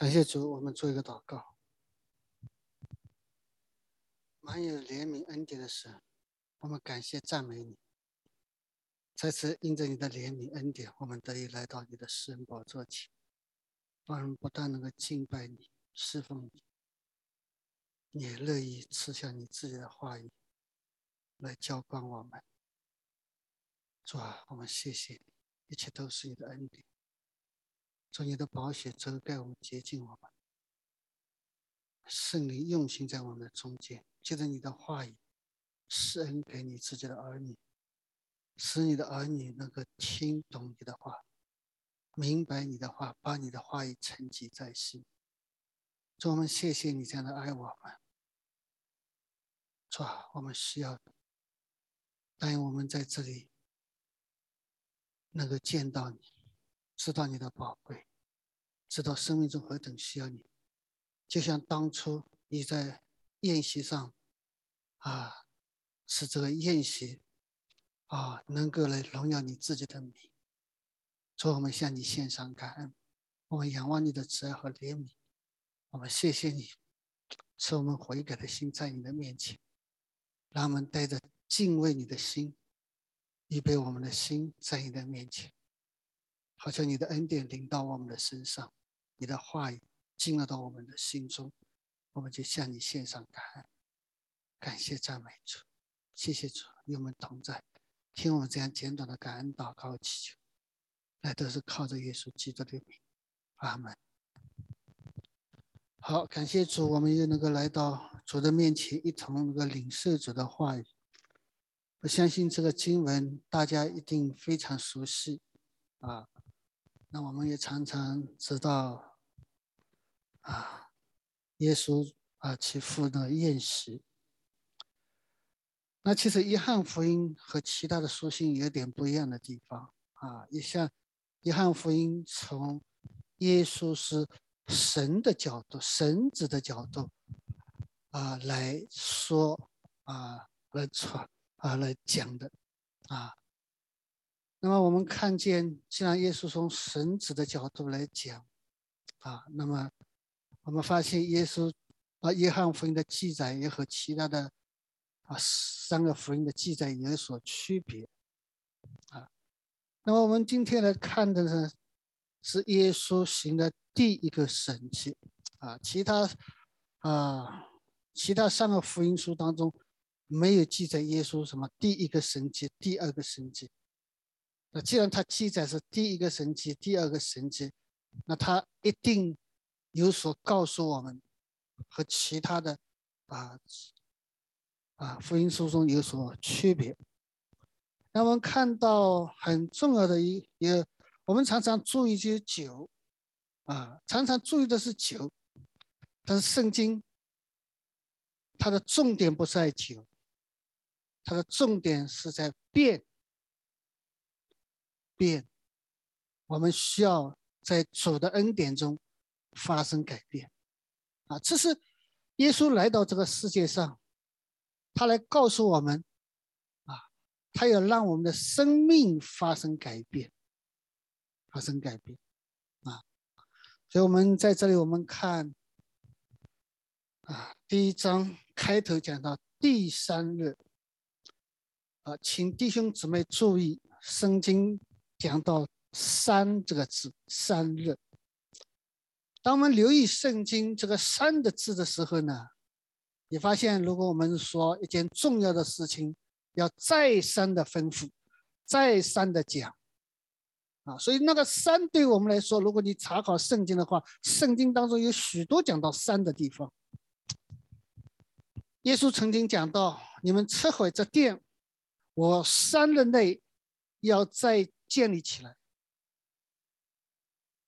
感谢主，我们做一个祷告。满有怜悯恩典的神，我们感谢赞美你。再次因着你的怜悯恩典，我们得以来到你的施恩宝座前，我们不但能够敬拜你、侍奉你，你也乐意赐下你自己的话语来浇灌我们。主啊，我们谢谢你，一切都是你的恩典。从你的宝血遮盖我们，洁净我们，圣灵用心在我们的中间，借着你的话语施恩给你自己的儿女，使你的儿女能够听懂你的话，明白你的话，把你的话语沉积在心。主，我们谢谢你这样的爱我们。主啊，我们需要，答应我们在这里能够见到你。知道你的宝贵，知道生命中何等需要你，就像当初你在宴席上，啊，使这个宴席，啊，能够来荣耀你自己的名。主，我们向你献上感恩，我们仰望你的慈爱和怜悯，我们谢谢你，使我们悔改的心在你的面前，让我们带着敬畏你的心，预备我们的心在你的面前。好像你的恩典临到我们的身上，你的话语进入到我们的心中，我们就向你献上感恩，感谢赞美主，谢谢主与我们同在，听我们这样简短的感恩祷告祈求，那都是靠着耶稣基督的名，阿门。好，感谢主，我们又能够来到主的面前，一同那个领受主的话语。我相信这个经文大家一定非常熟悉，啊。那我们也常常知道，啊，耶稣啊去赴那宴席。那其实约翰福音和其他的书信有点不一样的地方啊。也像约翰福音从耶稣是神的角度、神子的角度啊来说啊来传啊来讲的啊。那么我们看见，既然耶稣从神子的角度来讲，啊，那么我们发现耶稣啊，约翰福音的记载也和其他的啊三个福音的记载有所区别，啊，那么我们今天来看的呢，是耶稣行的第一个神迹，啊，其他啊其他三个福音书当中没有记载耶稣什么第一个神迹、第二个神迹。那既然它记载是第一个神迹，第二个神迹，那它一定有所告诉我们，和其他的啊啊福音书中有所区别。那我们看到很重要的一一，我们常常注意些酒啊，常常注意的是酒，但是圣经它的重点不在酒，它的重点是在变。变，我们需要在主的恩典中发生改变，啊，这是耶稣来到这个世界上，他来告诉我们，啊，他要让我们的生命发生改变，发生改变，啊，所以我们在这里我们看，啊，第一章开头讲到第三日，啊，请弟兄姊妹注意圣经。讲到“三”这个字，“三日”。当我们留意圣经这个“三”的字的时候呢，你发现，如果我们说一件重要的事情，要再三的吩咐，再三的讲，啊，所以那个“三”对我们来说，如果你查考圣经的话，圣经当中有许多讲到“三”的地方。耶稣曾经讲到：“你们撤毁这殿，我三日内要在。”建立起来。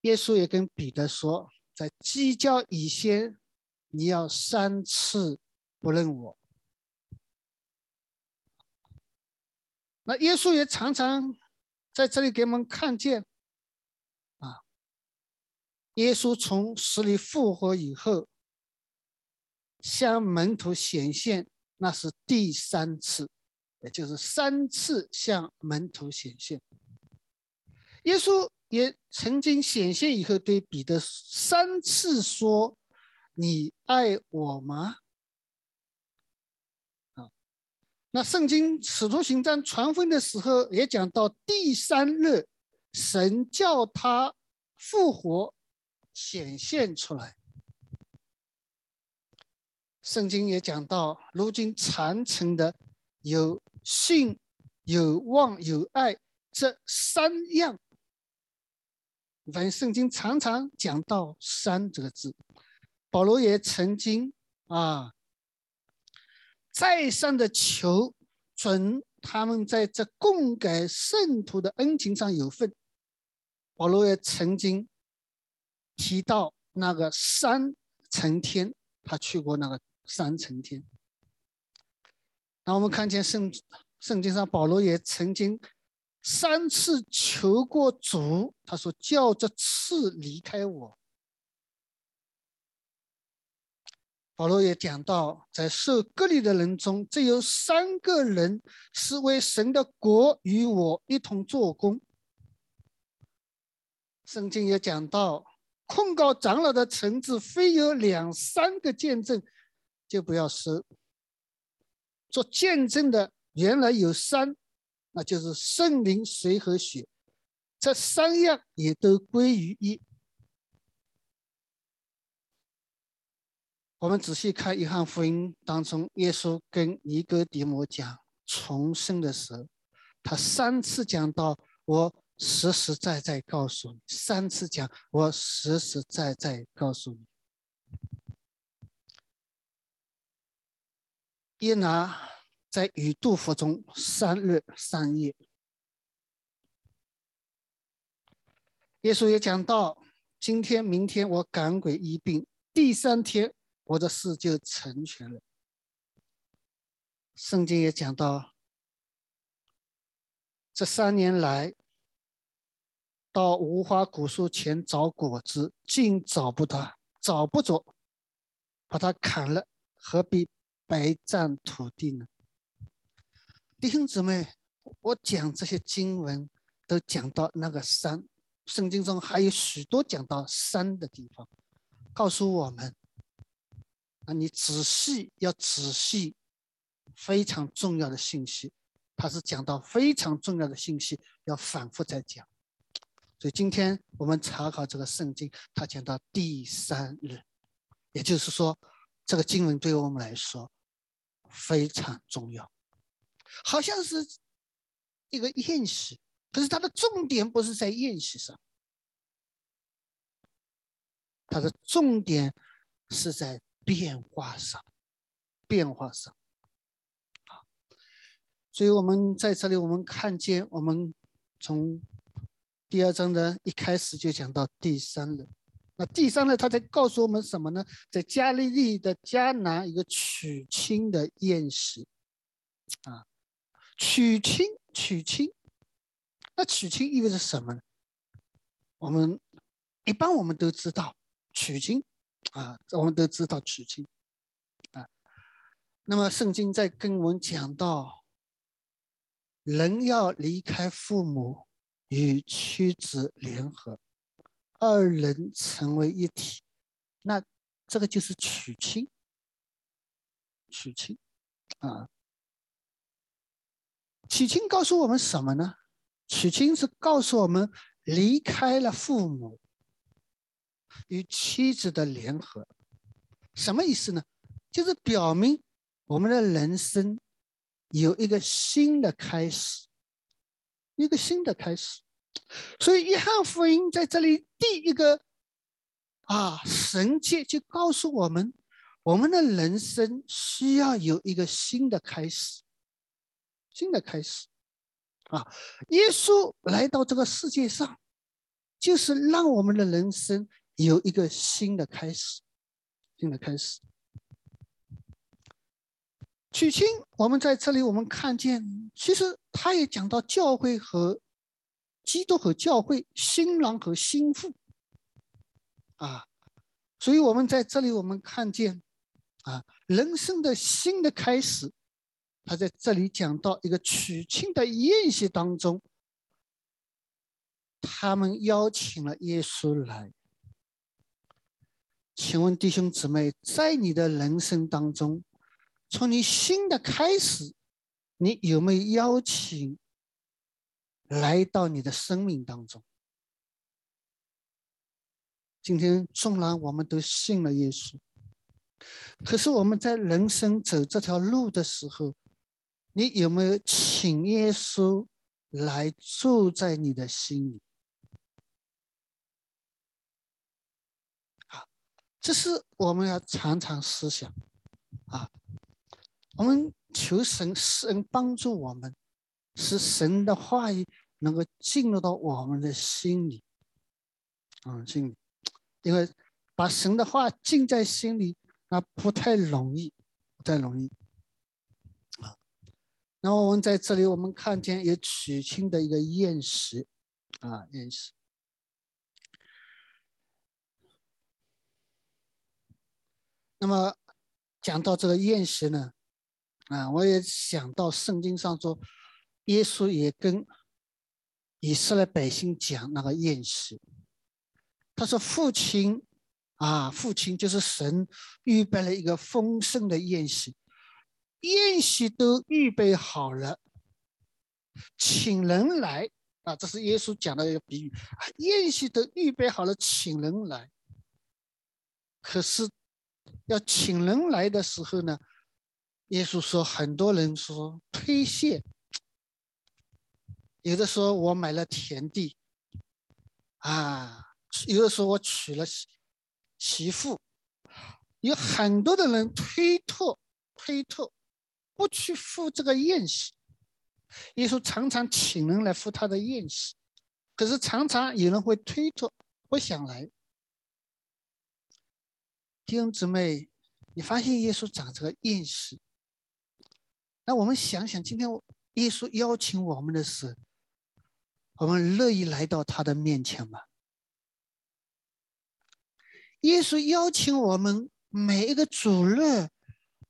耶稣也跟彼得说，在鸡叫以前，你要三次不认我。那耶稣也常常在这里给我们看见，啊，耶稣从死里复活以后，向门徒显现，那是第三次，也就是三次向门徒显现。耶稣也曾经显现以后，对彼得三次说：“你爱我吗？”啊，那圣经使徒行传传福音的时候也讲到，第三日，神叫他复活，显现出来。圣经也讲到，如今传承的有信、有望、有爱这三样。反正圣经常常讲到“三”这个字，保罗也曾经啊，再三的求准他们在这共给圣徒的恩情上有份。保罗也曾经提到那个三层天，他去过那个。三层天。那我们看见圣圣经上保罗也曾经三次求过主，他说：“叫这次离开我。”保罗也讲到，在受割礼的人中，只有三个人是为神的国与我一同做工。圣经也讲到，控告长老的臣子，非有两三个见证。就不要收做见证的，原来有三，那就是圣灵、水和血，这三样也都归于一。我们仔细看约翰福音当中，耶稣跟尼哥底母讲重生的时候，他三次讲到：“我实实在在告诉你。”三次讲：“我实实在在告诉你。”耶拿在与杜甫中三日三夜。耶稣也讲到：今天、明天我赶鬼医病，第三天我的事就成全了。圣经也讲到：这三年来，到无花果树前找果子，竟找不到，找不着，把它砍了，何必？白占土地呢？弟兄姊妹，我讲这些经文都讲到那个山，圣经中还有许多讲到山的地方，告诉我们：啊，你仔细要仔细，非常重要的信息，它是讲到非常重要的信息，要反复再讲。所以今天我们查考这个圣经，它讲到第三日，也就是说，这个经文对于我们来说。非常重要，好像是一个宴席，可是它的重点不是在宴席上，它的重点是在变化上，变化上。所以我们在这里，我们看见，我们从第二章的一开始就讲到第三人。那第三呢？他在告诉我们什么呢？在加利利的迦南一个娶亲的宴席，啊，娶亲，娶亲，那娶亲意味着什么呢？我们一般我们都知道娶亲，啊，我们都知道娶亲，啊，那么圣经在跟我们讲到，人要离开父母与妻子联合。二人成为一体，那这个就是娶亲。娶亲啊，娶亲告诉我们什么呢？娶亲是告诉我们离开了父母与妻子的联合，什么意思呢？就是表明我们的人生有一个新的开始，一个新的开始。所以，约翰福音在这里第一个啊神界就告诉我们，我们的人生需要有一个新的开始，新的开始啊！耶稣来到这个世界上，就是让我们的人生有一个新的开始，新的开始。娶亲，我们在这里我们看见，其实他也讲到教会和。基督和教会，新郎和新妇，啊，所以我们在这里，我们看见，啊，人生的新的开始，他在这里讲到一个娶亲的宴席当中，他们邀请了耶稣来。请问弟兄姊妹，在你的人生当中，从你新的开始，你有没有邀请来到你的生命当中？今天纵然我们都信了耶稣，可是我们在人生走这条路的时候，你有没有请耶稣来住在你的心里？这是我们要常常思想，啊，我们求神神帮助我们，使神的话语能够进入到我们的心里，啊，心里，因为把神的话进在心里，那不太容易，不太容易，然后我们在这里，我们看见有取亲的一个宴席，啊，宴席。那么讲到这个宴席呢，啊，我也想到圣经上说，耶稣也跟以色列百姓讲那个宴席，他说：“父亲啊，父亲就是神预备了一个丰盛的宴席，宴席都预备好了，请人来。啊，这是耶稣讲的一个比喻。啊，宴席都预备好了，请人来，可是。”要请人来的时候呢，耶稣说，很多人说推卸，有的说我买了田地，啊，有的说我娶了媳媳妇，有很多的人推脱推脱，不去赴这个宴席。耶稣常常请人来赴他的宴席，可是常常有人会推脱，不想来。弟兄姊妹，你发现耶稣长这个宴席？那我们想想，今天耶稣邀请我们的时候，我们乐意来到他的面前吗？耶稣邀请我们每一个主日，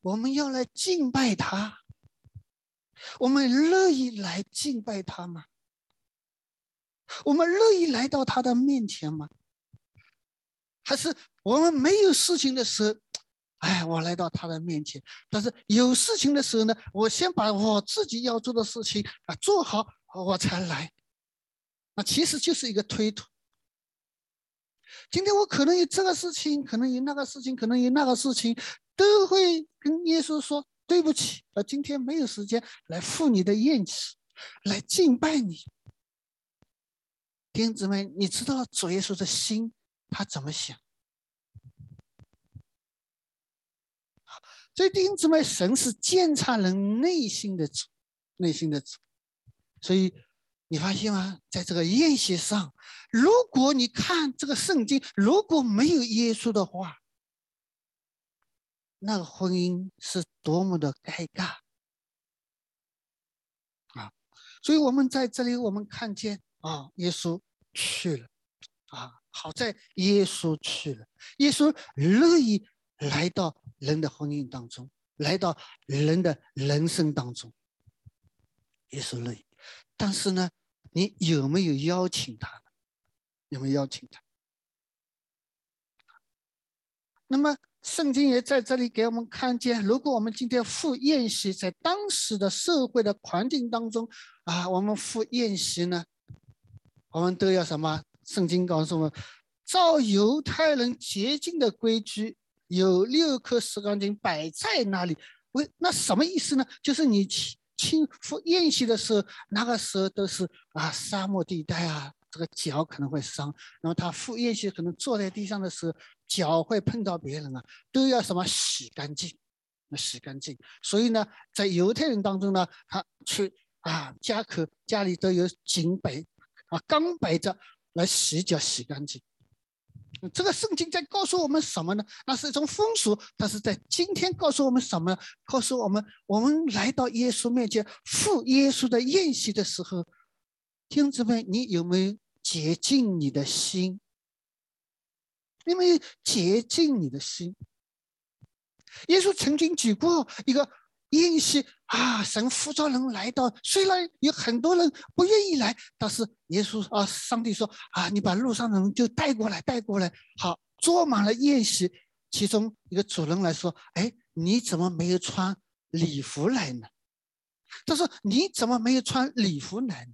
我们要来敬拜他，我们乐意来敬拜他吗？我们乐意来到他的面前吗？还是？我们没有事情的时候，哎，我来到他的面前；但是有事情的时候呢，我先把我自己要做的事情啊做好，我才来。那其实就是一个推脱。今天我可能有这个事情，可能有那个事情，可能有那个事情，都会跟耶稣说对不起，啊，今天没有时间来赴你的宴席，来敬拜你。弟兄姊妹，你知道主耶稣的心他怎么想？所以弟兄姊妹，神是监察人内心的主，内心的主。所以你发现吗？在这个宴席上，如果你看这个圣经，如果没有耶稣的话，那个婚姻是多么的尴尬啊！所以我们在这里，我们看见啊，耶稣去了啊，好在耶稣去了，耶稣乐意。来到人的婚姻当中，来到人的人生当中，耶稣乐意。但是呢，你有没有邀请他？有没有邀请他？那么圣经也在这里给我们看见，如果我们今天赴宴席，在当时的社会的环境当中啊，我们赴宴席呢，我们都要什么？圣经告诉我们，照犹太人洁净的规矩。有六颗石刚经摆在那里，为那什么意思呢？就是你亲亲赴宴席的时候，那个时候都是啊沙漠地带啊，这个脚可能会伤。然后他赴宴席可能坐在地上的时候，脚会碰到别人啊，都要什么洗干净，那洗干净。所以呢，在犹太人当中呢，他去啊家口家里都有井摆啊缸摆着来洗脚洗干净。这个圣经在告诉我们什么呢？那是一种风俗，但是在今天告诉我们什么？告诉我们，我们来到耶稣面前赴耶稣的宴席的时候，弟兄姊妹，你有没有洁净你的心？因为洁净你的心？耶稣曾经举过一个宴席啊，神呼召人来到，虽然有很多人不愿意来，但是耶稣啊，上帝说啊，你把路上的人就带过来，带过来，好，坐满了宴席。其中一个主人来说：“哎，你怎么没有穿礼服来呢？”他说：“你怎么没有穿礼服来呢？”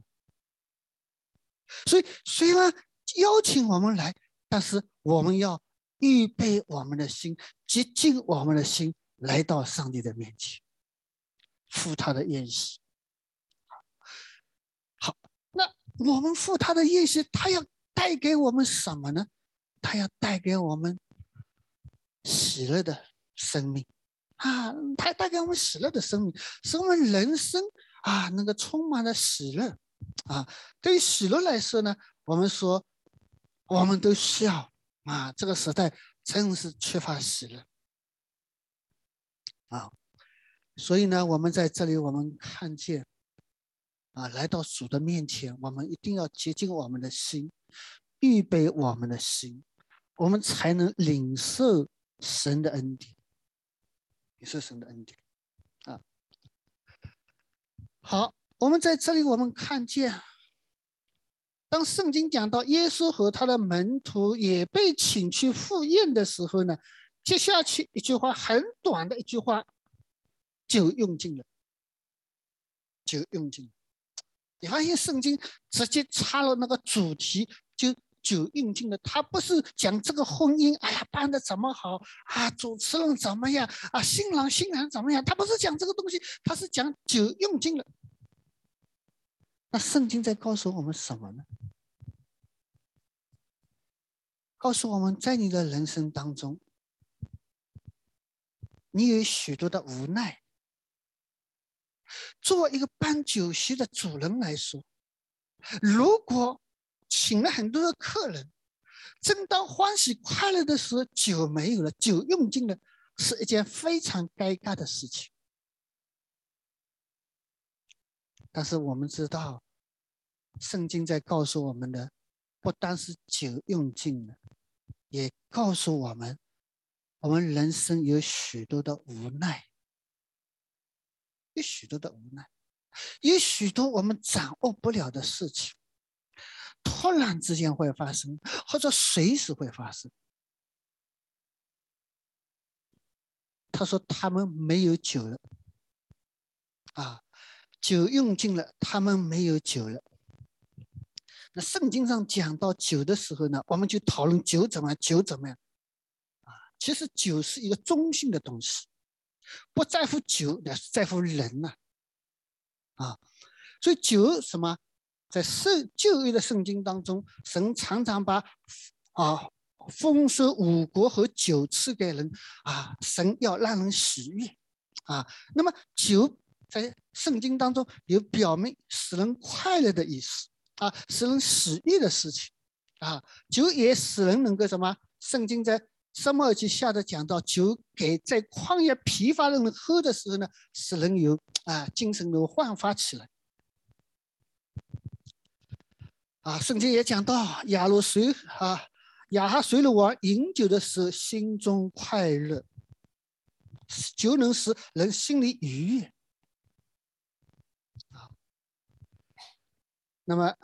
所以虽然邀请我们来，但是我们要预备我们的心，洁净我们的心，来到上帝的面前。赴他的宴席，好，那我们赴他的宴席，他要带给我们什么呢？他要带给我们喜乐的生命啊！他带给我们喜乐的生命，使我们人生啊，那个充满了喜乐啊。对于喜乐来说呢，我们说，我们都笑啊，这个时代真是缺乏喜乐啊。所以呢，我们在这里，我们看见，啊，来到主的面前，我们一定要洁净我们的心，预备我们的心，我们才能领受神的恩典，领受神的恩典，啊。好，我们在这里，我们看见，当圣经讲到耶稣和他的门徒也被请去赴宴的时候呢，接下去一句话很短的一句话。就用尽了，就用尽了。你发现圣经直接插了那个主题，就就用尽了。他不是讲这个婚姻，哎呀办的怎么好啊，主持人怎么样啊，新郎新娘怎么样？他不是讲这个东西，他是讲酒用尽了。那圣经在告诉我们什么呢？告诉我们在你的人生当中，你有许多的无奈。作为一个办酒席的主人来说，如果请了很多的客人，正当欢喜快乐的时候，酒没有了，酒用尽了，是一件非常尴尬的事情。但是我们知道，圣经在告诉我们的，不单是酒用尽了，也告诉我们，我们人生有许多的无奈。有许多的无奈，有许多我们掌握不了的事情，突然之间会发生，或者随时会发生。他说他们没有酒了，啊，酒用尽了，他们没有酒了。那圣经上讲到酒的时候呢，我们就讨论酒怎么样，酒怎么样？啊，其实酒是一个中性的东西。不在乎酒，那是在乎人呐，啊，所以酒什么，在圣旧约的圣经当中，神常常把啊丰收五国和酒赐给人啊，神要让人喜悦啊。那么酒在圣经当中有表明使人快乐的意思啊，使人喜悦的事情啊，酒也使人能够什么？圣经在。什么就下的讲到酒给在旷野疲乏的人喝的时候呢，使人有啊精神能焕发起来。啊，圣经也讲到亚罗水啊，亚哈水鲁王饮酒的时候心中快乐，酒能使人心里愉悦。那么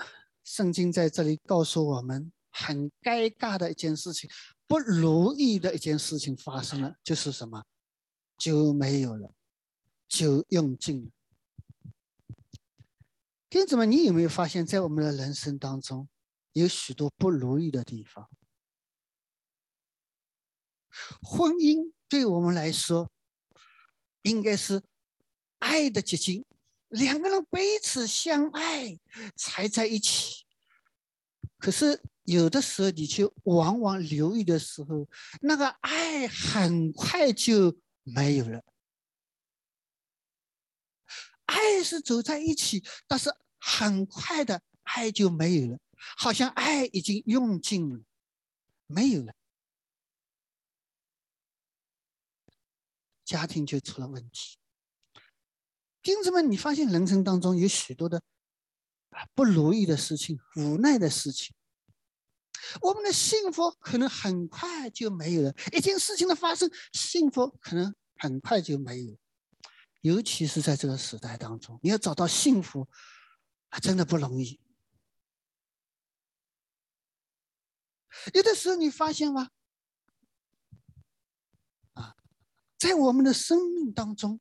圣经在这里告诉我们很尴尬的一件事情。不如意的一件事情发生了，就是什么？酒没有了，酒用尽了。弟兄们，你有没有发现，在我们的人生当中，有许多不如意的地方？婚姻对我们来说，应该是爱的结晶，两个人彼此相爱才在一起。可是。有的时候，你去往往留意的时候，那个爱很快就没有了。爱是走在一起，但是很快的爱就没有了，好像爱已经用尽了，没有了，家庭就出了问题。弟兄们，你发现人生当中有许多的不如意的事情、无奈的事情。我们的幸福可能很快就没有了，一件事情的发生，幸福可能很快就没有。尤其是在这个时代当中，你要找到幸福，啊，真的不容易。有的时候你发现吗？啊，在我们的生命当中，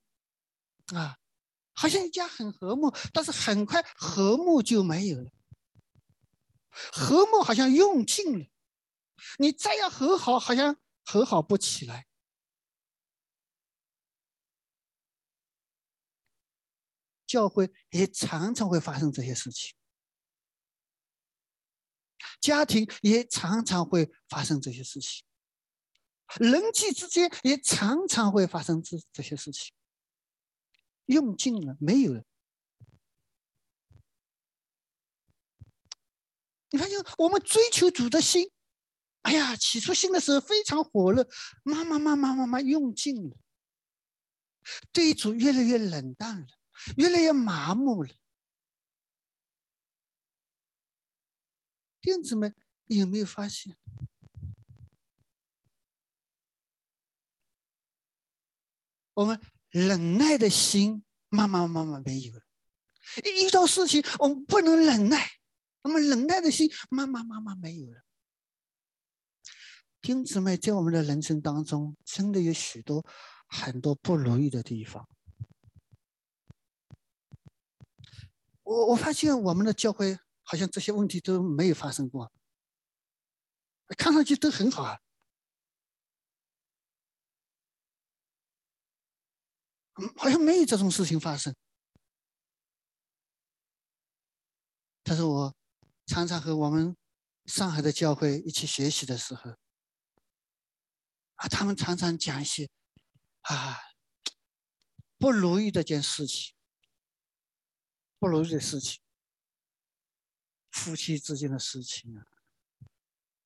啊，好像一家很和睦，但是很快和睦就没有了，和睦好像用尽了，你再要和好，好像和好不起来。教会也常常会发生这些事情，家庭也常常会发生这些事情，人际之间也常常会发生这这些事情。用尽了，没有了。你发现我们追求主的心，哎呀，起初心的时候非常火热，慢慢慢慢慢慢用尽了，对主越来越冷淡了。越来越麻木了，弟兄姊妹有没有发现，我们忍耐的心慢慢慢慢没有了？一遇到事情，我们不能忍耐，我们忍耐的心慢慢慢慢没有了。弟兄姊妹，在我们的人生当中，真的有许多很多不如意的地方。我我发现我们的教会好像这些问题都没有发生过，看上去都很好啊，嗯好像没有这种事情发生。但是我常常和我们上海的教会一起学习的时候，啊，他们常常讲一些啊不如意的一件事情。不如意的事情，夫妻之间的事情啊，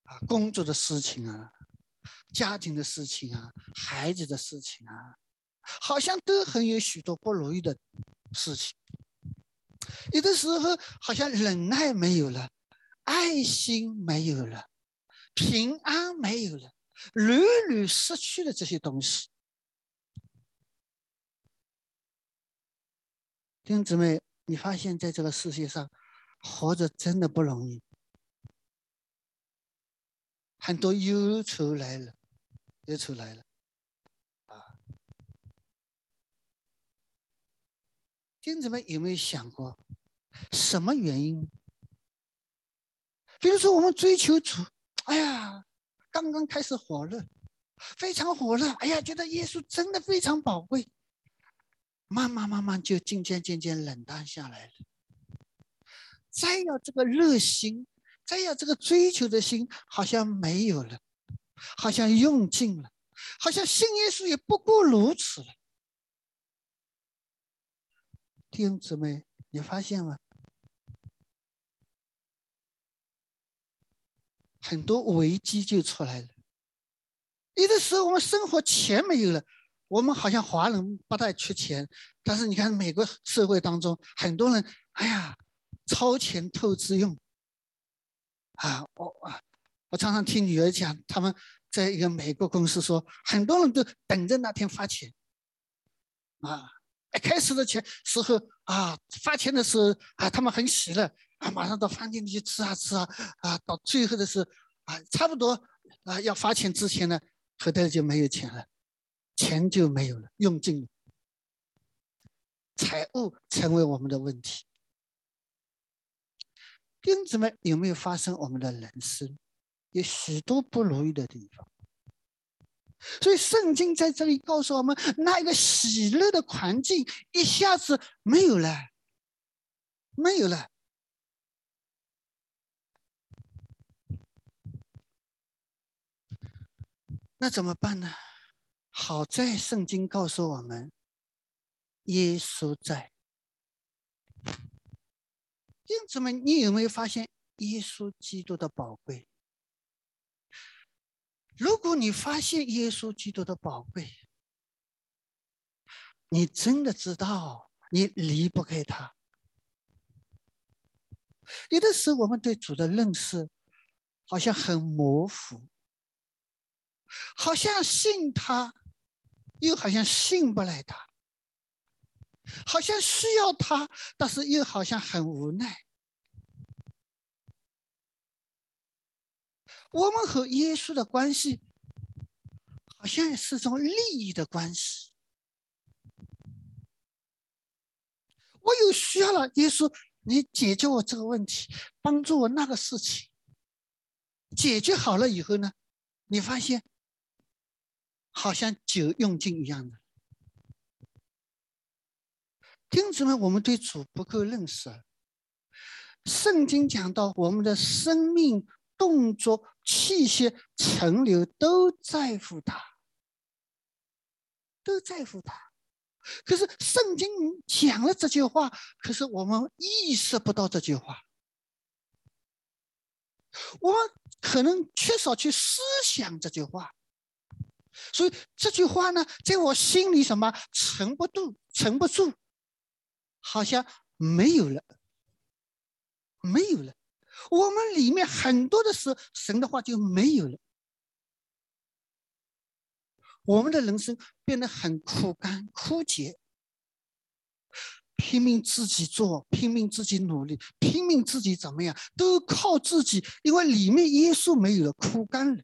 啊，工作的事情啊，家庭的事情啊，孩子的事情啊，好像都很有许多不如意的事情。有的时候好像忍耐没有了，爱心没有了，平安没有了，屡屡失去了这些东西。弟兄姊妹。你发现，在这个世界上，活着真的不容易，很多忧愁来了，忧愁来了，弟兄们有没有想过，什么原因？比如说，我们追求主，哎呀，刚刚开始火热，非常火热，哎呀，觉得耶稣真的非常宝贵。慢慢慢慢就渐渐渐渐冷淡下来了。再要这个热心，再要这个追求的心，好像没有了，好像用尽了，好像信耶稣也不过如此了。弟兄姊妹，你发现吗？很多危机就出来了。有的时候我们生活钱没有了。我们好像华人不太缺钱，但是你看美国社会当中，很多人，哎呀，超前透支用。啊，我啊，我常常听女儿讲，他们在一个美国公司说，很多人都等着那天发钱。啊，哎开始的钱时候啊，发钱的时候啊，他们很喜乐啊，马上到饭店里去吃啊吃啊啊，到最后的时候啊，差不多啊要发钱之前呢，口袋就没有钱了。钱就没有了，用尽了，财务成为我们的问题。钉子们有没有发生我们的人生有许多不如意的地方？所以圣经在这里告诉我们，那一个喜乐的环境一下子没有了，没有了，那怎么办呢？好在圣经告诉我们，耶稣在。因此们，你有没有发现耶稣基督的宝贵？如果你发现耶稣基督的宝贵，你真的知道你离不开他。有的时候，我们对主的认识好像很模糊，好像信他。又好像信不来他，好像需要他，但是又好像很无奈。我们和耶稣的关系，好像是种利益的关系。我有需要了，耶稣，你解决我这个问题，帮助我那个事情。解决好了以后呢，你发现好像酒用尽一样的。弟兄姊妹，我们对主不够认识。圣经讲到，我们的生命、动作、气息存留都在乎他，都在乎他。可是圣经讲了这句话，可是我们意识不到这句话，我们可能缺少去思想这句话，所以这句话呢，在我心里什么沉不住，沉不住。好像没有了，没有了。我们里面很多的时候，神的话就没有了。我们的人生变得很枯干、枯竭，拼命自己做，拼命自己努力，拼命自己怎么样，都靠自己，因为里面耶稣没有了，枯干了，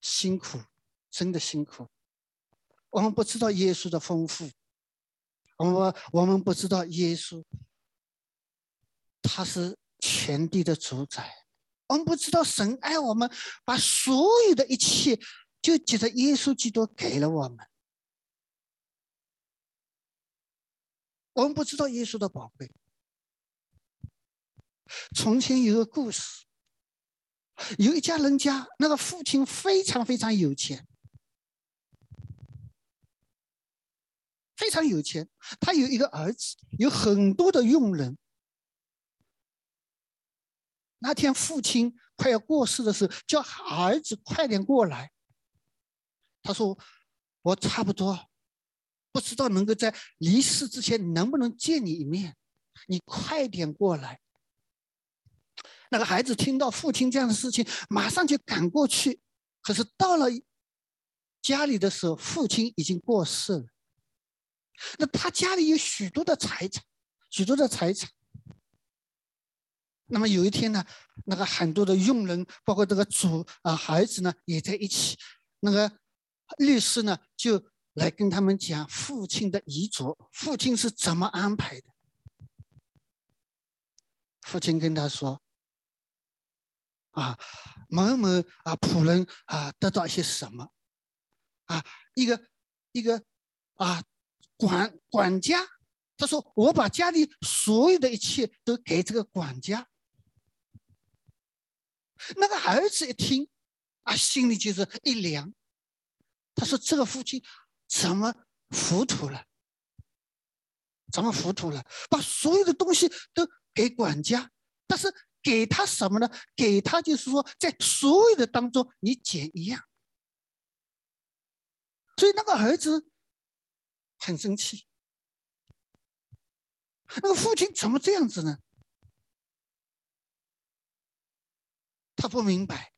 辛苦，真的辛苦。我们不知道耶稣的丰富，我们我们不知道耶稣，他是全地的主宰。我们不知道神爱我们，把所有的一切就借着耶稣基督给了我们。我们不知道耶稣的宝贵。从前有个故事，有一家人家，那个父亲非常非常有钱。非常有钱，他有一个儿子，有很多的佣人。那天父亲快要过世的时候，叫儿子快点过来。他说：“我差不多，不知道能够在离世之前能不能见你一面，你快点过来。”那个孩子听到父亲这样的事情，马上就赶过去。可是到了家里的时候，父亲已经过世了。那他家里有许多的财产，许多的财产。那么有一天呢，那个很多的佣人，包括这个主啊孩子呢，也在一起。那个律师呢，就来跟他们讲父亲的遗嘱，父亲是怎么安排的。父亲跟他说：“啊，某某啊仆人啊得到一些什么？啊，一个一个啊。”管管家，他说：“我把家里所有的一切都给这个管家。”那个儿子一听，啊，心里就是一凉。他说：“这个父亲怎么糊涂了？怎么糊涂了？把所有的东西都给管家，但是给他什么呢？给他就是说，在所有的当中，你捡一样。所以那个儿子。”很生气，那个父亲怎么这样子呢？他不明白，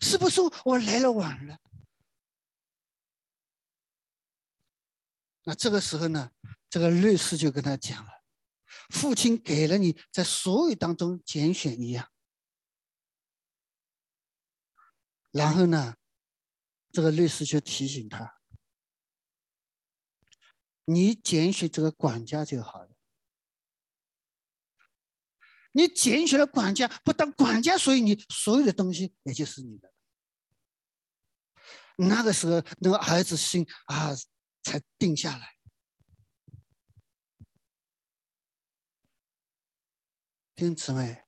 是不是我来了晚了？那这个时候呢，这个律师就跟他讲了：父亲给了你在所有当中拣选一样，然后呢，这个律师就提醒他。你拣选这个管家就好了。你拣选了管家，不当管家，所以你所有的东西也就是你的。那个时候，那个儿子心啊才定下来。丁姊妹，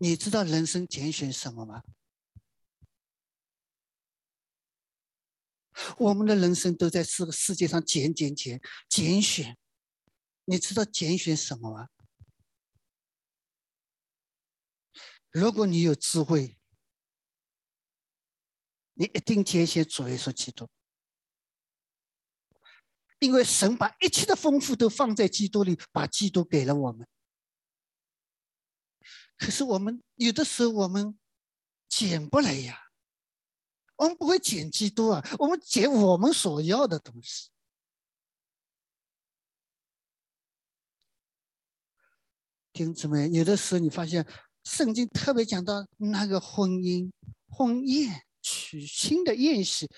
你知道人生拣选什么吗？我们的人生都在这个世界上拣拣拣拣选，你知道拣选什么吗？如果你有智慧，你一定拣选主耶稣基督，因为神把一切的丰富都放在基督里，把基督给了我们。可是我们有的时候我们捡不来呀。我们不会捡基督啊，我们捡我们所要的东西。听姊妹，有的时候你发现圣经特别讲到那个婚姻、婚宴、娶亲的宴席，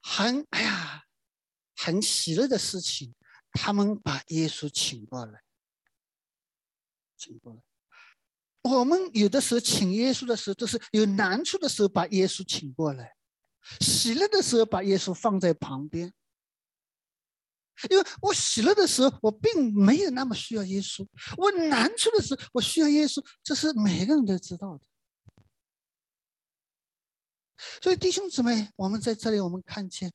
很哎呀，很喜乐的事情，他们把耶稣请过来，请过来。我们有的时候请耶稣的时候，都是有难处的时候把耶稣请过来，喜乐的时候把耶稣放在旁边。因为我喜乐的时候，我并没有那么需要耶稣；我难处的时候，我需要耶稣。这是每个人都知道的。所以弟兄姊妹，我们在这里，我们看见，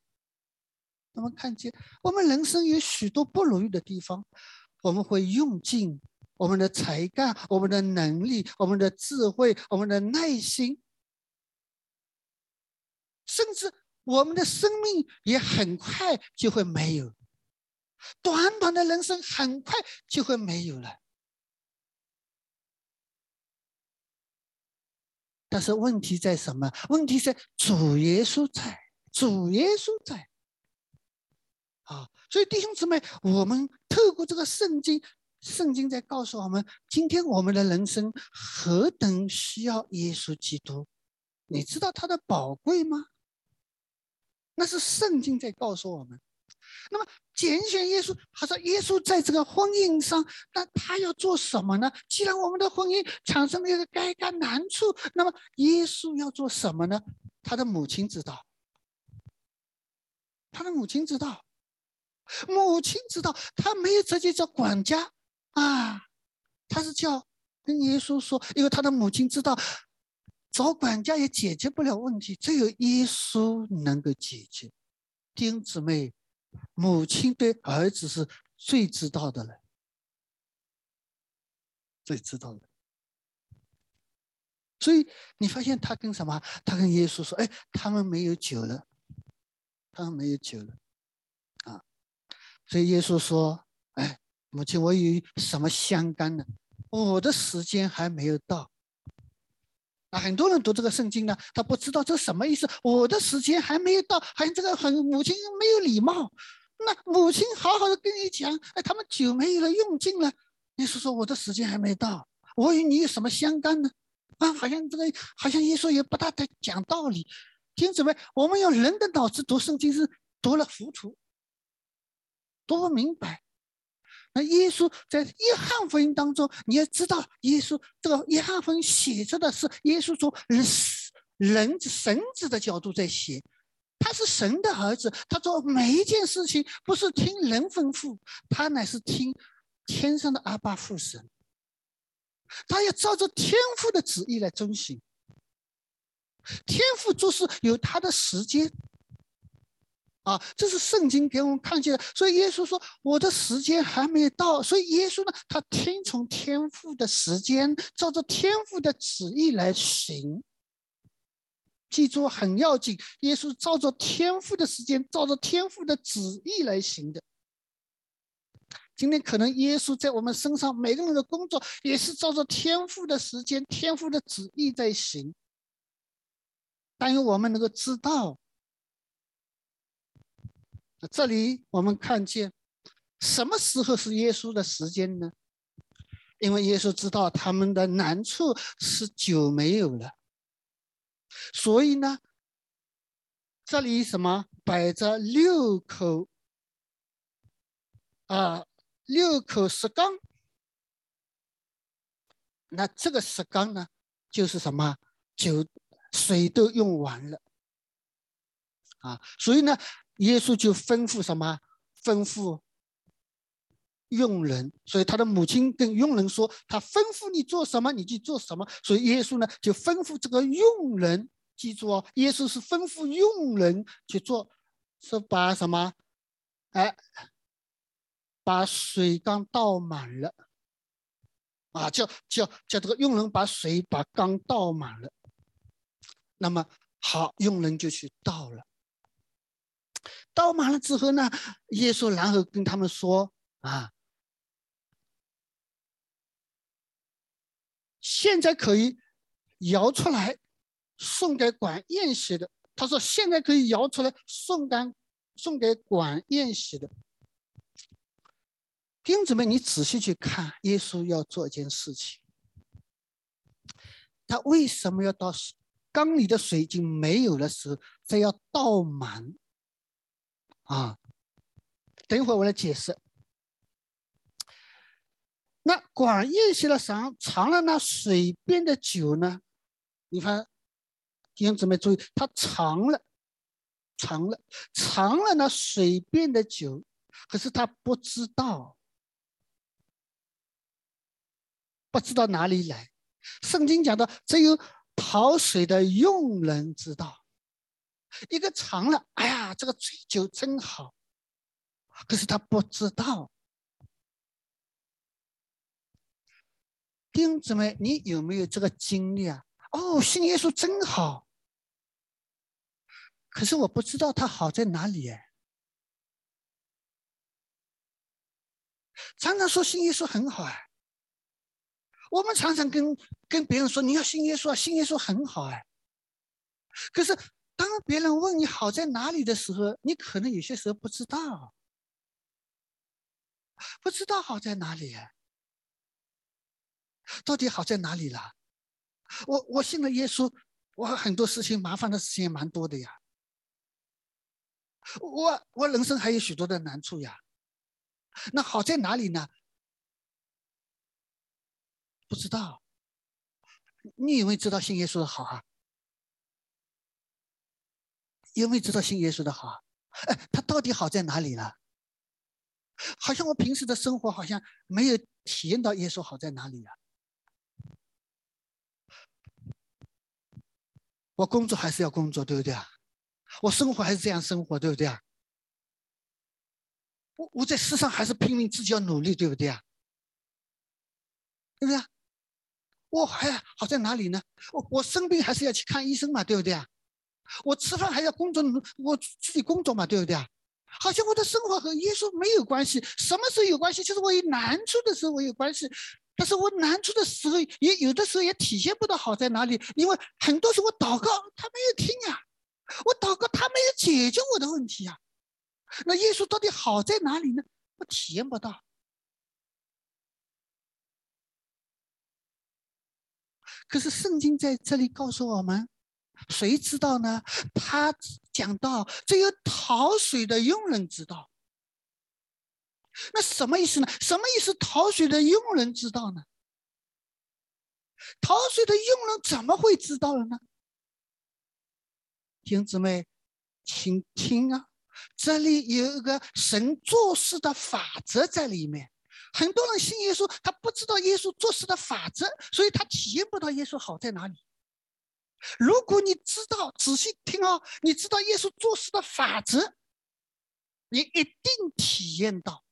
我们看见，我们人生有许多不如意的地方，我们会用尽我们的才干、我们的能力、我们的智慧、我们的耐心，甚至我们的生命也很快就会没有。短短的人生很快就会没有了，但是问题在什么？问题在主耶稣在，主耶稣在。啊，所以弟兄姊妹，我们透过这个圣经，圣经在告诉我们，今天我们的人生何等需要耶稣基督？你知道他的宝贵吗？那是圣经在告诉我们。那么拣选耶稣，他说耶稣在这个婚姻上，那他要做什么呢？既然我们的婚姻产生了一个该干难处，那么耶稣要做什么呢？他的母亲知道，他的母亲知道，母亲知道，他没有直接叫管家啊，他是叫跟耶稣说，因为他的母亲知道，找管家也解决不了问题，只有耶稣能够解决。丁姊妹。母亲对儿子是最知道的了，最知道的。所以你发现他跟什么？他跟耶稣说：“哎，他们没有酒了，他们没有酒了。”啊，所以耶稣说：“哎，母亲，我与什么相干呢？我的时间还没有到。”啊，很多人读这个圣经呢，他不知道这什么意思。我的时间还没有到，还这个很母亲没有礼貌。那母亲好好的跟你讲，哎，他们酒没有了，用尽了。耶稣说我的时间还没到，我与你有什么相干呢？啊，好像这个好像耶稣也不大在讲道理。听姊妹，我们用人的脑子读圣经是读了糊涂，读不明白。那耶稣在约翰福音当中，你要知道，耶稣这个约翰福音写着的是耶稣从人人神子的角度在写，他是神的儿子，他做每一件事情不是听人吩咐，他乃是听天上的阿爸父神，他要照着天父的旨意来遵行，天父做事有他的时间。啊，这是圣经给我们看见的，所以耶稣说我的时间还没到，所以耶稣呢，他听从天父的时间，照着天父的旨意来行。记住很要紧，耶稣照着天父的时间，照着天父的旨意来行的。今天可能耶稣在我们身上每个人的工作也是照着天父的时间、天父的旨意在行，但愿我们能够知道。这里我们看见，什么时候是耶稣的时间呢？因为耶稣知道他们的难处是酒没有了，所以呢，这里什么摆着六口啊，六口石缸。那这个石缸呢，就是什么酒水都用完了啊，所以呢。耶稣就吩咐什么？吩咐佣人，所以他的母亲跟佣人说：“他吩咐你做什么，你就做什么。”所以耶稣呢，就吩咐这个佣人，记住哦，耶稣是吩咐佣人去做，是把什么？哎，把水缸倒满了，啊，叫叫叫这个佣人把水把缸倒满了。那么好，佣人就去倒了。倒满了之后呢，耶稣然后跟他们说：“啊，现在可以摇出来，送给管宴席的。他说现在可以摇出来送干送给管宴席的。弟兄姊妹，你仔细去看，耶稣要做一件事情，他为什么要到缸里的水已经没有的时候，非要倒满？啊，等一会儿我来解释。那管宴席的上藏了那水边的酒呢？你看，弟兄姊妹注意，他藏了，藏了，藏了那水边的酒，可是他不知道。不知道哪里来，圣经讲的只有讨水的用人知道。一个尝了，哎呀，这个酒真好，可是他不知道。弟兄姊妹，你有没有这个经历啊？哦，信耶稣真好，可是我不知道他好在哪里哎。常常说信耶稣很好哎。我们常常跟跟别人说你要信耶稣啊，信耶稣很好哎。可是当别人问你好在哪里的时候，你可能有些时候不知道，不知道好在哪里。到底好在哪里了？我我信了耶稣，我很多事情麻烦的事情也蛮多的呀。我我人生还有许多的难处呀。那好在哪里呢？不知道，你有没有知道信耶稣的好啊？有没有知道信耶稣的好？哎，他到底好在哪里呢？好像我平时的生活好像没有体验到耶稣好在哪里呀。我工作还是要工作，对不对啊？我生活还是这样生活，对不对啊？我我在世上还是拼命自己要努力，对不对啊？对不对啊？我还好在哪里呢？我我生病还是要去看医生嘛，对不对啊？我吃饭还要工作，我自己工作嘛，对不对啊？好像我的生活和耶稣没有关系，什么时候有关系？就是我有难处的时候我有关系，但是我难处的时候也有的时候也体现不到好在哪里，因为很多时候我祷告他没有听呀，我祷告他没有解决我的问题呀，那耶稣到底好在哪里呢？我体验不到。可是圣经在这里告诉我们，谁知道呢？他讲到只有讨水的佣人知道。那什么意思呢？什么意思？讨水的佣人知道呢？讨水的佣人怎么会知道了呢？弟兄姊妹，请听啊，这里有一个神做事的法则在里面。很多人信耶稣，他不知道耶稣做事的法则，所以他体验不到耶稣好在哪里。如果你知道，仔细听哦，你知道耶稣做事的法则，你一定体验到，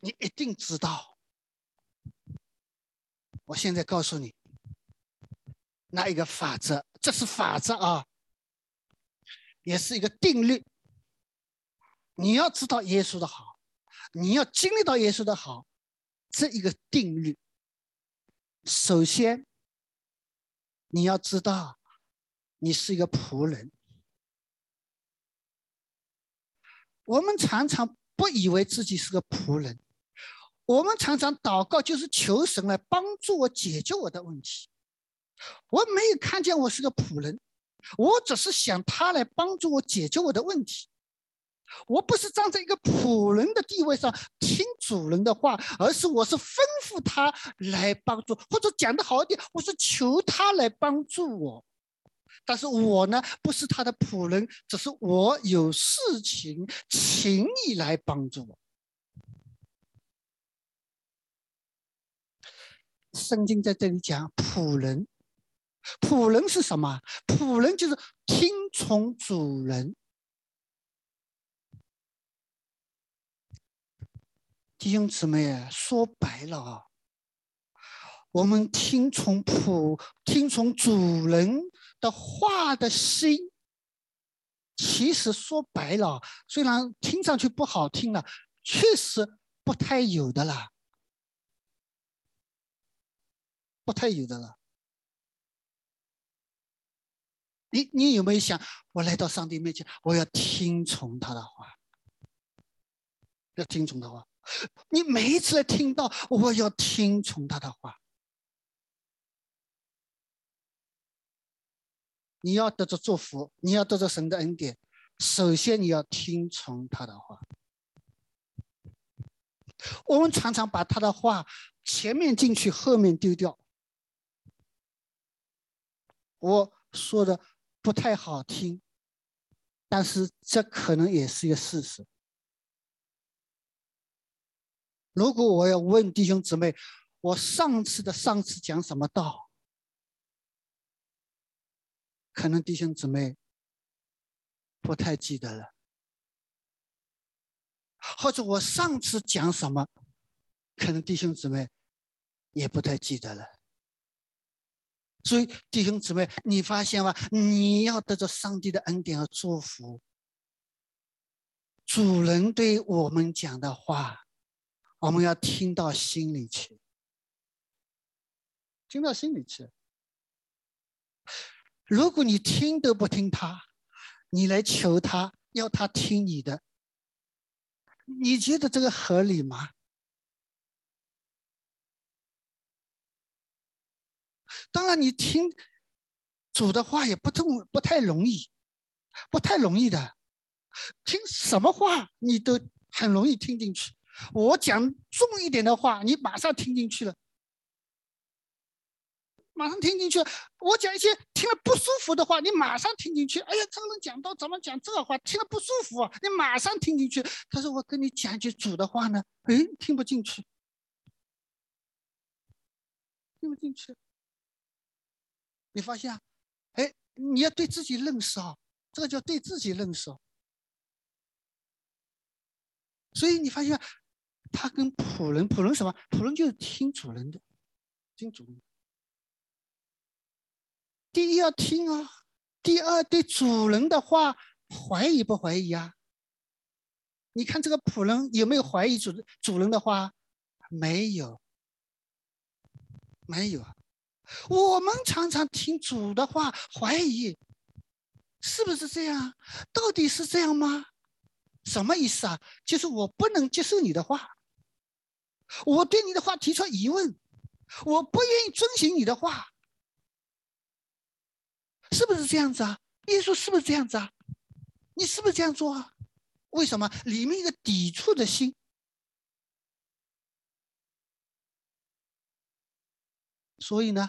你一定知道。我现在告诉你，那一个法则，这是法则啊，也是一个定律。你要知道耶稣的好。你要经历到耶稣的好，这一个定律。首先，你要知道，你是一个仆人。我们常常不以为自己是个仆人，我们常常祷告就是求神来帮助我解决我的问题。我没有看见我是个仆人，我只是想他来帮助我解决我的问题。我不是站在一个仆人的地位上听主人的话，而是我是吩咐他来帮助，或者讲的好一点，我是求他来帮助我。但是我呢，不是他的仆人，只是我有事情请你来帮助我。圣经在这里讲仆人，仆人是什么？仆人就是听从主人。弟兄姊妹，说白了啊，我们听从普听从主人的话的心，其实说白了，虽然听上去不好听了，确实不太有的了，不太有的了。你你有没有想，我来到上帝面前，我要听从他的话，要听从的话。你每一次听到，我要听从他的话。你要得着祝福，你要得着神的恩典，首先你要听从他的话。我们常常把他的话前面进去，后面丢掉。我说的不太好听，但是这可能也是一个事实。如果我要问弟兄姊妹，我上次的上次讲什么道？可能弟兄姊妹不太记得了，或者我上次讲什么，可能弟兄姊妹也不太记得了。所以弟兄姊妹，你发现吗？你要得着上帝的恩典和祝福，主人对我们讲的话，我们要听到心里去，听到心里去。如果你听都不听他，你来求他，要他听你的，你觉得这个合理吗？当然，你听主的话也不痛不太容易，不太容易的。听什么话你都很容易听进去。我讲重一点的话，你马上听进去了。马上听进去，我讲一些听了不舒服的话，你马上听进去。哎呀，这个人讲到怎么讲这话，听了不舒服啊，你马上听进去。他说我跟你讲一句主的话呢，哎，听不进去，听不进去。你发现啊？哎，你要对自己认识啊，这个叫对自己认识。所以你发现，他跟仆人，仆人什么？仆人就是听主人的，听主人。第一要听啊，第二对主人的话怀疑不怀疑啊？你看这个仆人有没有怀疑主主人的话？没有，没有啊。我们常常听主的话怀疑，是不是这样？到底是这样吗？什么意思啊？就是我不能接受你的话，我对你的话提出疑问，我不愿意遵循你的话。是不是这样子啊？耶稣是不是这样子啊？你是不是这样做啊？为什么里面一个抵触的心？所以呢，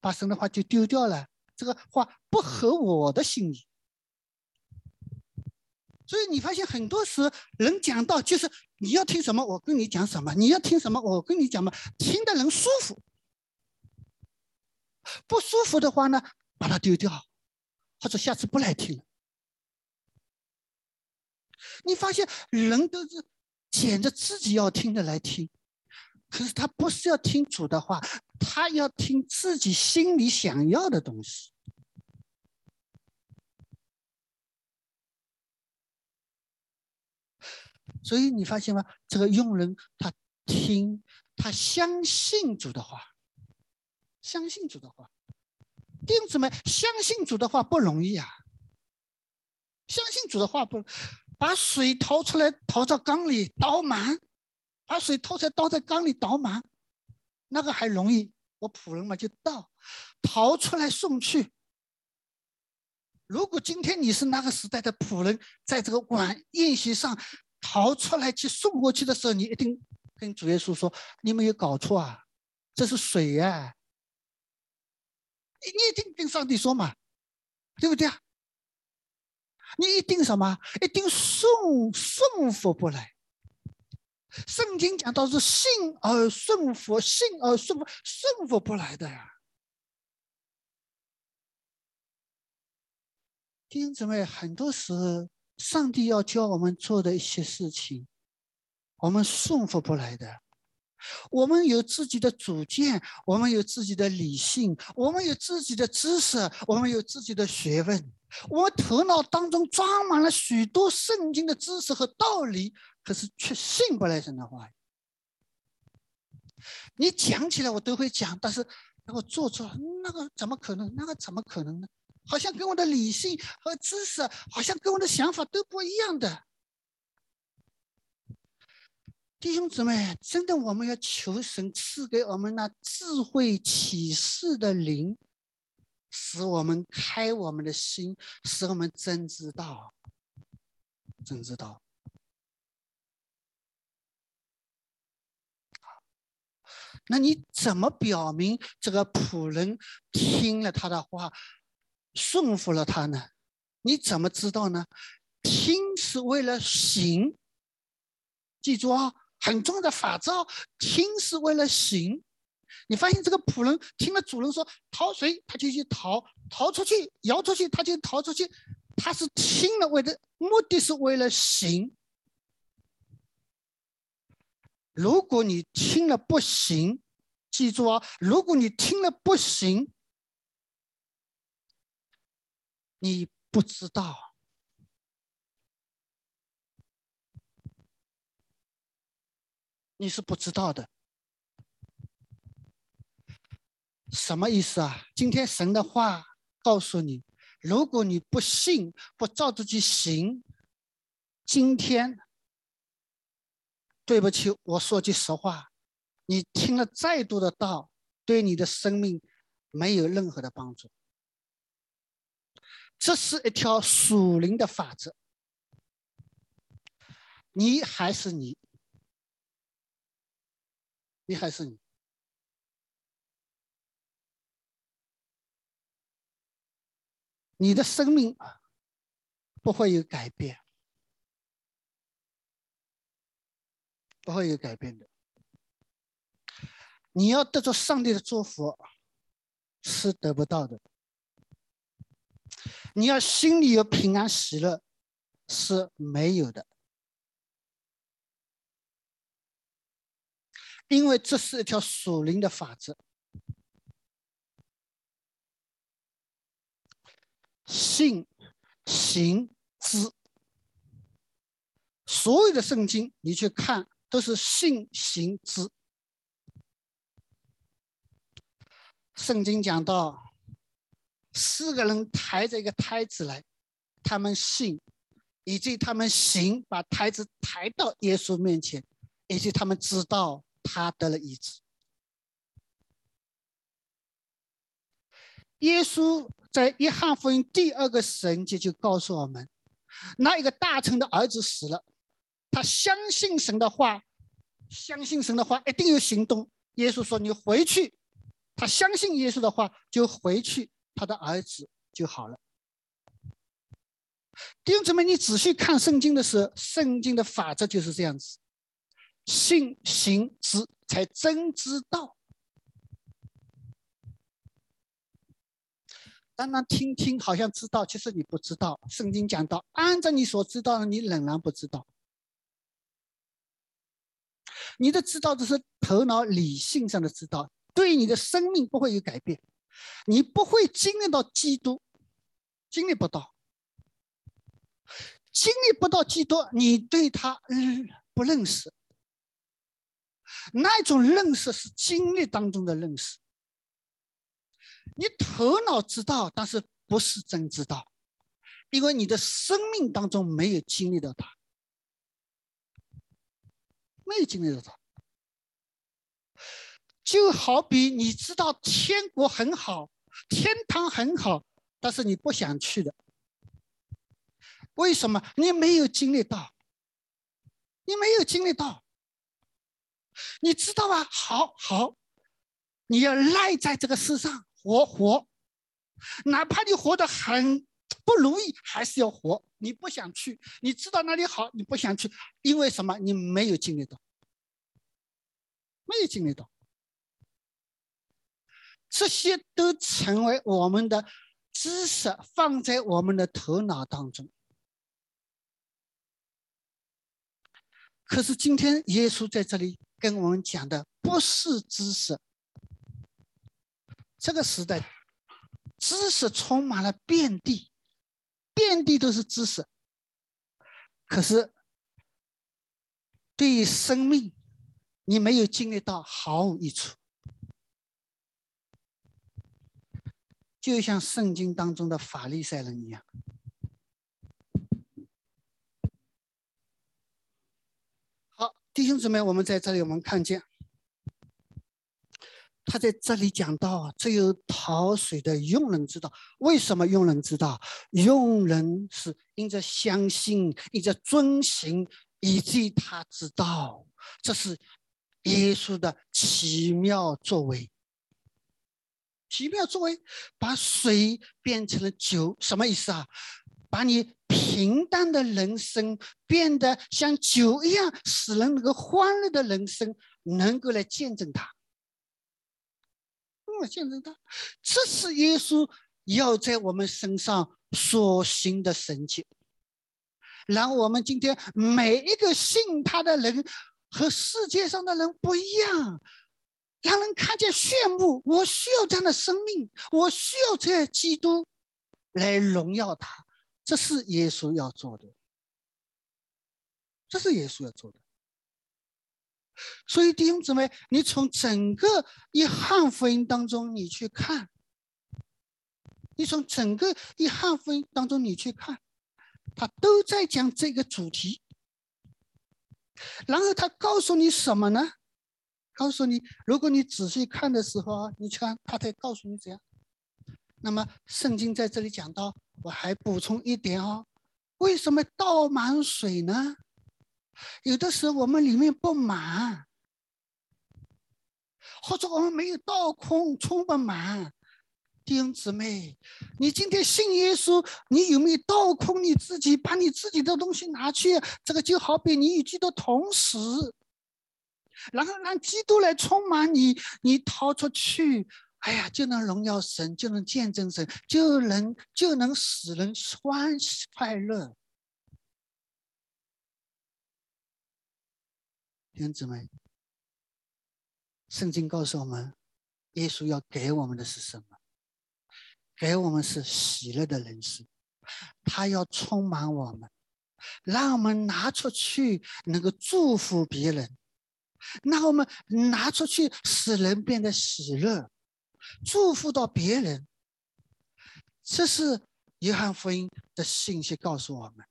把神的话就丢掉了。这个话不合我的心意。所以你发现很多时人讲到就是你要听什么，我跟你讲什么；你要听什么，我跟你讲嘛。听的人舒服，不舒服的话呢？把它丢掉，或者下次不来听了。你发现人都是捡着自己要听的来听，可是他不是要听主的话，他要听自己心里想要的东西。所以你发现吗？这个佣人他听，他相信主的话，相信主的话。弟兄姊妹，相信主的话不容易啊！相信主的话不，把水掏出来，掏到缸里倒满，把水掏出来倒在缸里倒满，那个还容易。我仆人嘛就倒，掏出来送去。如果今天你是那个时代的仆人，在这个晚宴席上逃出来去送过去的时候，你一定跟主耶稣说：“你没有搞错啊，这是水呀。”你一定跟上帝说嘛，对不对啊？你一定什么？一定顺顺服不来。圣经讲到是信而顺服，信而顺服，顺服不来的呀。弟兄姊妹，很多时候上帝要教我们做的一些事情，我们顺服不来的。我们有自己的主见，我们有自己的理性，我们有自己的知识，我们有自己的学问，我们头脑当中装满了许多圣经的知识和道理，可是却信不来神的话。你讲起来我都会讲，但是如果做出来，那个怎么可能？那个怎么可能呢？好像跟我的理性和知识，好像跟我的想法都不一样的。弟兄姊妹，真的，我们要求神赐给我们那智慧启示的灵，使我们开我们的心，使我们真知道，真知道。那你怎么表明这个仆人听了他的话，顺服了他呢？你怎么知道呢？听是为了行，记住啊，很重要的法则。听是为了行。你发现这个仆人听了主人说逃谁，他就去逃；逃出去，摇出去，他就逃出去。他是听了为的，目的是为了行。如果你听了不行，记住啊！如果你听了不行，你不知道，你是不知道的。什么意思啊？今天神的话告诉你，如果你不信，不照着去行，今天。对不起，我说句实话，你听了再多的道，对你的生命没有任何的帮助。这是一条属灵的法则，你还是你，你还是你，你的生命不会有改变。不会有改变的。你要得着上帝的祝福，是得不到的。你要心里有平安喜乐，是没有的。因为这是一条属灵的法则。信、行、知，所有的圣经，你去看。都是信行之。圣经讲到，四个人抬着一个胎子来，他们信，以及他们行，把胎子抬到耶稣面前，以及他们知道他得了医治。耶稣在约翰福音第二个神迹就告诉我们，那一个大臣的儿子死了。他相信神的话，相信神的话一定有行动。耶稣说：“你回去。”他相信耶稣的话，就回去，他的儿子就好了。弟兄姊妹，你仔细看圣经的时候，圣经的法则就是这样子：信行知，才真知道。单单听听好像知道，其实你不知道。圣经讲到，按照你所知道的，你仍然不知道。你的知道只是头脑理性上的知道，对你的生命不会有改变，你不会经历到基督，经历不到，经历不到基督，你对他嗯不认识，那种认识是经历当中的认识，你头脑知道，但是不是真知道，因为你的生命当中没有经历到他。没有经历到他，就好比你知道天国很好，天堂很好，但是你不想去的。为什么？你没有经历到，你没有经历到。你知道吧？好好，你要赖在这个世上活活，哪怕你活得很不如意，还是要活。你不想去，你知道哪里好，你不想去，因为什么？你没有经历到，没有经历到，这些都成为我们的知识，放在我们的头脑当中。可是今天耶稣在这里跟我们讲的不是知识，这个时代知识充满了遍地。遍地都是知识，可是对于生命，你没有经历到，毫无益处。就像圣经当中的法利赛人一样。好，弟兄姊妹，我们在这里，我们看见他在这里讲到，只有讨水的用人知道。为什么用人知道？用人是因着相信，因着遵行，以及他知道，这是耶稣的奇妙作为。奇妙作为，把水变成了酒，什么意思啊？把你平淡的人生变得像酒一样，使人那个欢乐的人生能够来见证他，嗯，见证他，这是耶稣要在我们身上所行的神迹。然后我们今天每一个信他的人和世界上的人不一样。让人看见炫目，我需要这样的生命，我需要这样基督来荣耀他，这是耶稣要做的，这是耶稣要做的。所以弟兄姊妹，你从整个一汉福音当中你去看，你从整个一汉福音当中你去看，他都在讲这个主题，然后他告诉你什么呢？告诉你，如果你仔细看的时候啊，你看他在告诉你怎样。那么圣经在这里讲到，我还补充一点哦，为什么倒满水呢？有的时候我们里面不满，或者我们没有倒空，充不满。弟兄姊妹，你今天信耶稣，你有没有倒空你自己，把你自己的东西拿去？这个就好比你与基督同时。然后让基督来充满你，你逃出去，哎呀，就能荣耀神，就能见证神，就能就能使人欢喜快乐。弟兄姊妹，圣经告诉我们，耶稣要给我们的是什么？给我们是喜乐的人生，他要充满我们，让我们拿出去，能够祝福别人。那我们拿出去，使人变得喜乐，祝福到别人。这是约翰福音的信息告诉我们。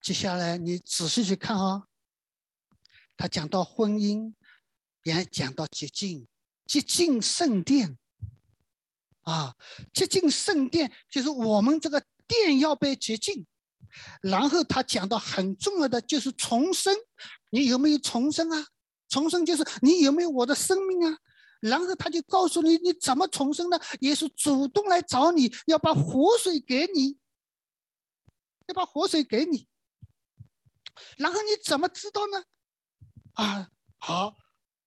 接下来你仔细去看啊，他讲到婚姻，也讲到洁净，洁净圣殿。啊，洁净圣殿就是我们这个殿要被洁净。然后他讲到很重要的就是重生，你有没有重生啊？重生就是你有没有我的生命啊？然后他就告诉你你怎么重生呢？耶稣主动来找你，要把活水给你，要把活水给你。然后你怎么知道呢？啊，好，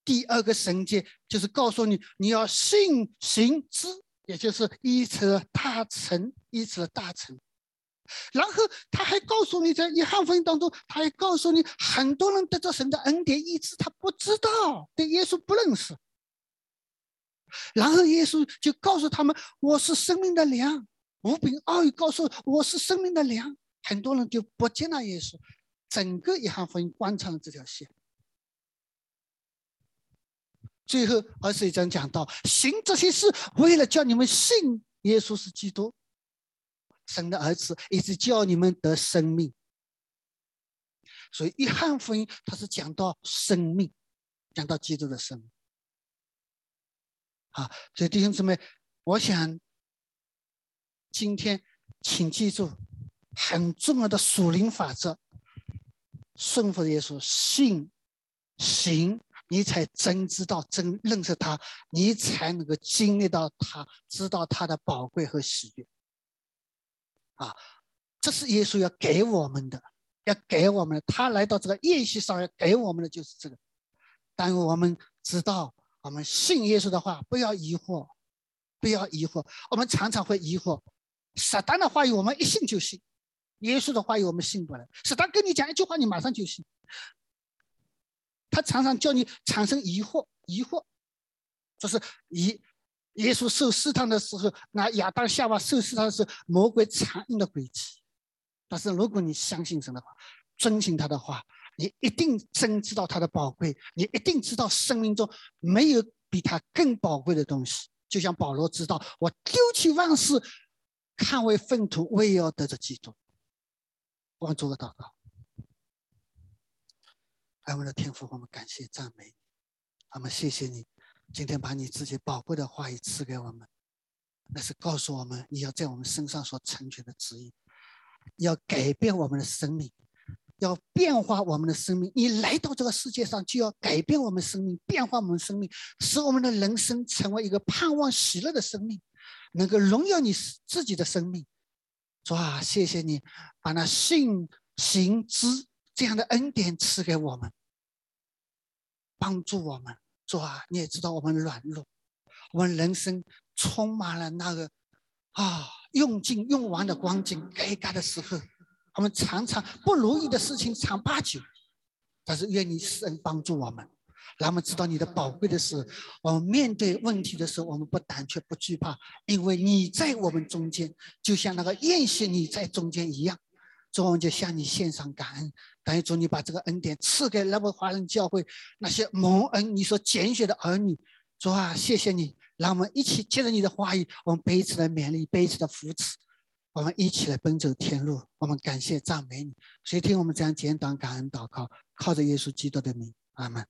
第二个神迹就是告诉你你要信行知，也就是一车大成，一车大成。然后他还告诉你，在约翰福音当中，他还告诉你，很多人得到神的恩典医治，他不知道，对耶稣不认识。然后耶稣就告诉他们：“我是生命的粮。”无柄奥义告诉我是生命的粮，很多人就不接纳耶稣。整个约翰福音贯穿了这条线。最后二十一章讲到：“行这些事，为了叫你们信耶稣是基督。”神的儿子一直叫你们得生命，所以约翰福音他是讲到生命，讲到基督的生命。啊，所以弟兄姊妹，我想今天请记住很重要的属灵法则：顺服耶稣，信行，你才真知道真认识他，你才能够经历到他，知道他的宝贵和喜悦。啊，这是耶稣要给我们的，要给我们的。他来到这个宴席上要给我们的就是这个。但我们知道，我们信耶稣的话，不要疑惑，不要疑惑。我们常常会疑惑，撒旦的话语我们一信就信，耶稣的话语我们信不来。撒旦跟你讲一句话，你马上就信。他常常叫你产生疑惑，疑惑，就是疑。耶稣受试探的时候，那亚当夏娃受试探的时候，魔鬼残忍的诡计。但是如果你相信神的话，遵循他的话，你一定真知道他的宝贵，你一定知道生命中没有比他更宝贵的东西。就像保罗知道，我丢弃万事，看为粪土，为要得着基督。我们做个祷告。爱我们的天父，我们感谢赞美你，我们谢谢你，今天把你自己宝贵的话语赐给我们，那是告诉我们你要在我们身上所成全的旨意，要改变我们的生命，要变化我们的生命。你来到这个世界上，就要改变我们生命，变化我们生命，使我们的人生成为一个盼望喜乐的生命，能够荣耀你自己的生命。主啊，谢谢你把那信行知。这样的恩典赐给我们，帮助我们。主啊，你也知道我们软弱，我们人生充满了那个啊用尽用完的光景，该干的时候，我们常常不如意的事情常八九。但是愿你神帮助我们，让我们知道你的宝贵的是，我们面对问题的时候，我们不胆怯不惧怕，因为你在我们中间，就像那个宴席你在中间一样。主，我们就向你献上感恩，感谢主，你把这个恩典赐给那位华人教会那些蒙恩你所拣选的儿女。主啊，谢谢你，让我们一起借着你的话语，我们彼此的勉励，彼此的扶持，我们一起来奔走天路。我们感谢赞美你，谁听我们这样简短感恩祷告，靠着耶稣基督的名，阿门。